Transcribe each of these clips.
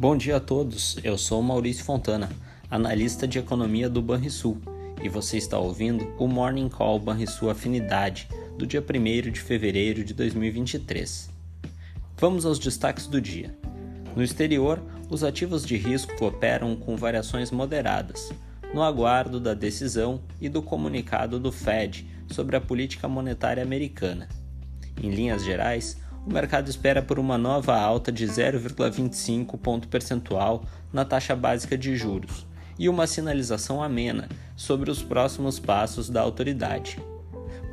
Bom dia a todos, eu sou Maurício Fontana, analista de economia do Banrisul, e você está ouvindo o Morning Call Banrisul Afinidade do dia 1 de fevereiro de 2023. Vamos aos destaques do dia. No exterior, os ativos de risco operam com variações moderadas, no aguardo da decisão e do comunicado do Fed sobre a política monetária americana. Em linhas gerais, o mercado espera por uma nova alta de 0,25 ponto percentual na taxa básica de juros e uma sinalização amena sobre os próximos passos da autoridade.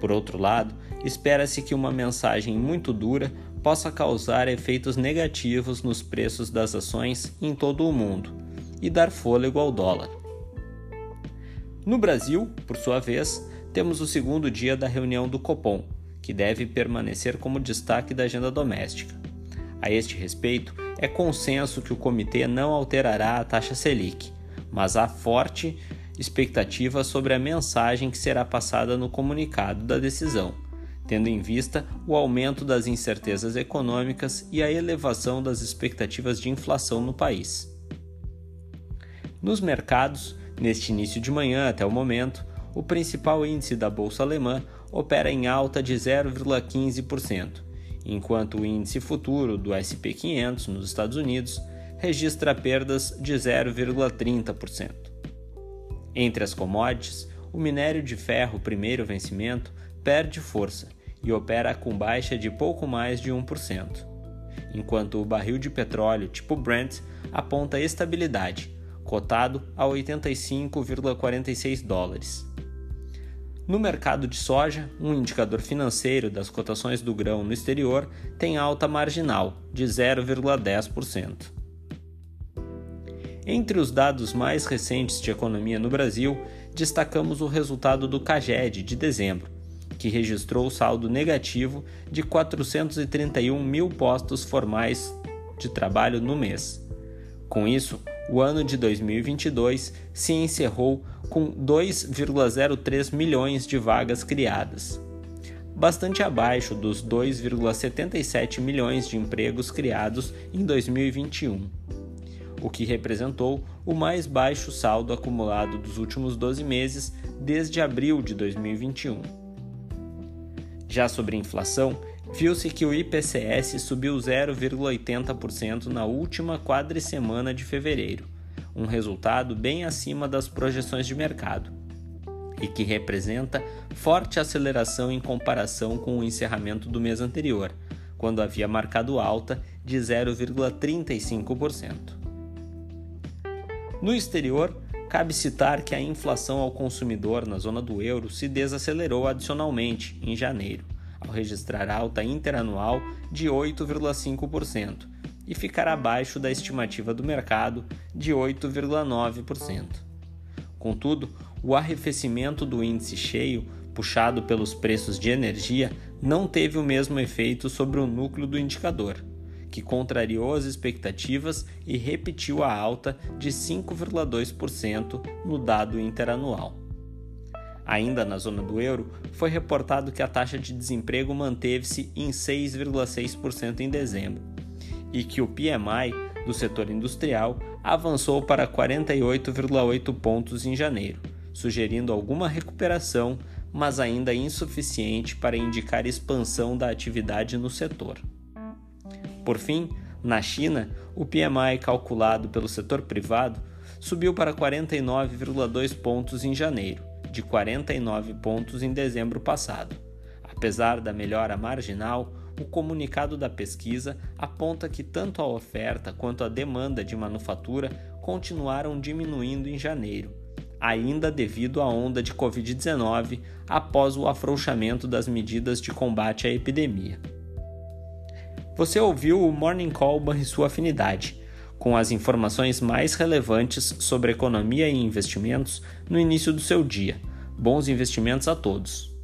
Por outro lado, espera-se que uma mensagem muito dura possa causar efeitos negativos nos preços das ações em todo o mundo e dar fôlego ao dólar. No Brasil, por sua vez, temos o segundo dia da reunião do Copom, que deve permanecer como destaque da agenda doméstica. A este respeito, é consenso que o comitê não alterará a taxa Selic, mas há forte expectativa sobre a mensagem que será passada no comunicado da decisão, tendo em vista o aumento das incertezas econômicas e a elevação das expectativas de inflação no país. Nos mercados, neste início de manhã até o momento, o principal índice da bolsa alemã opera em alta de 0,15%, enquanto o índice futuro do SP 500 nos Estados Unidos registra perdas de 0,30%. Entre as commodities, o minério de ferro primeiro vencimento perde força e opera com baixa de pouco mais de 1%, enquanto o barril de petróleo tipo Brent aponta estabilidade, cotado a 85,46 dólares. No mercado de soja, um indicador financeiro das cotações do grão no exterior tem alta marginal, de 0,10%. Entre os dados mais recentes de economia no Brasil, destacamos o resultado do CAGED de dezembro, que registrou saldo negativo de 431 mil postos formais de trabalho no mês. Com isso, o ano de 2022 se encerrou com 2,03 milhões de vagas criadas, bastante abaixo dos 2,77 milhões de empregos criados em 2021, o que representou o mais baixo saldo acumulado dos últimos 12 meses desde abril de 2021. Já sobre inflação, viu-se que o IPCS subiu 0,80% na última quadricemana de fevereiro, um resultado bem acima das projeções de mercado, e que representa forte aceleração em comparação com o encerramento do mês anterior, quando havia marcado alta de 0,35%. No exterior, cabe citar que a inflação ao consumidor na zona do euro se desacelerou adicionalmente em janeiro ao registrar alta interanual de 8,5% e ficar abaixo da estimativa do mercado de 8,9%. Contudo, o arrefecimento do índice cheio, puxado pelos preços de energia, não teve o mesmo efeito sobre o núcleo do indicador, que contrariou as expectativas e repetiu a alta de 5,2% no dado interanual. Ainda na zona do euro, foi reportado que a taxa de desemprego manteve-se em 6,6% em dezembro e que o PMI do setor industrial avançou para 48,8 pontos em janeiro, sugerindo alguma recuperação, mas ainda insuficiente para indicar expansão da atividade no setor. Por fim, na China, o PMI calculado pelo setor privado subiu para 49,2 pontos em janeiro, de 49 pontos em dezembro passado. Apesar da melhora marginal, o comunicado da pesquisa aponta que tanto a oferta quanto a demanda de manufatura continuaram diminuindo em janeiro, ainda devido à onda de Covid-19 após o afrouxamento das medidas de combate à epidemia. Você ouviu o Morning Call Banrisul Afinidade com as informações mais relevantes sobre economia e investimentos no início do seu dia. Bons investimentos a todos!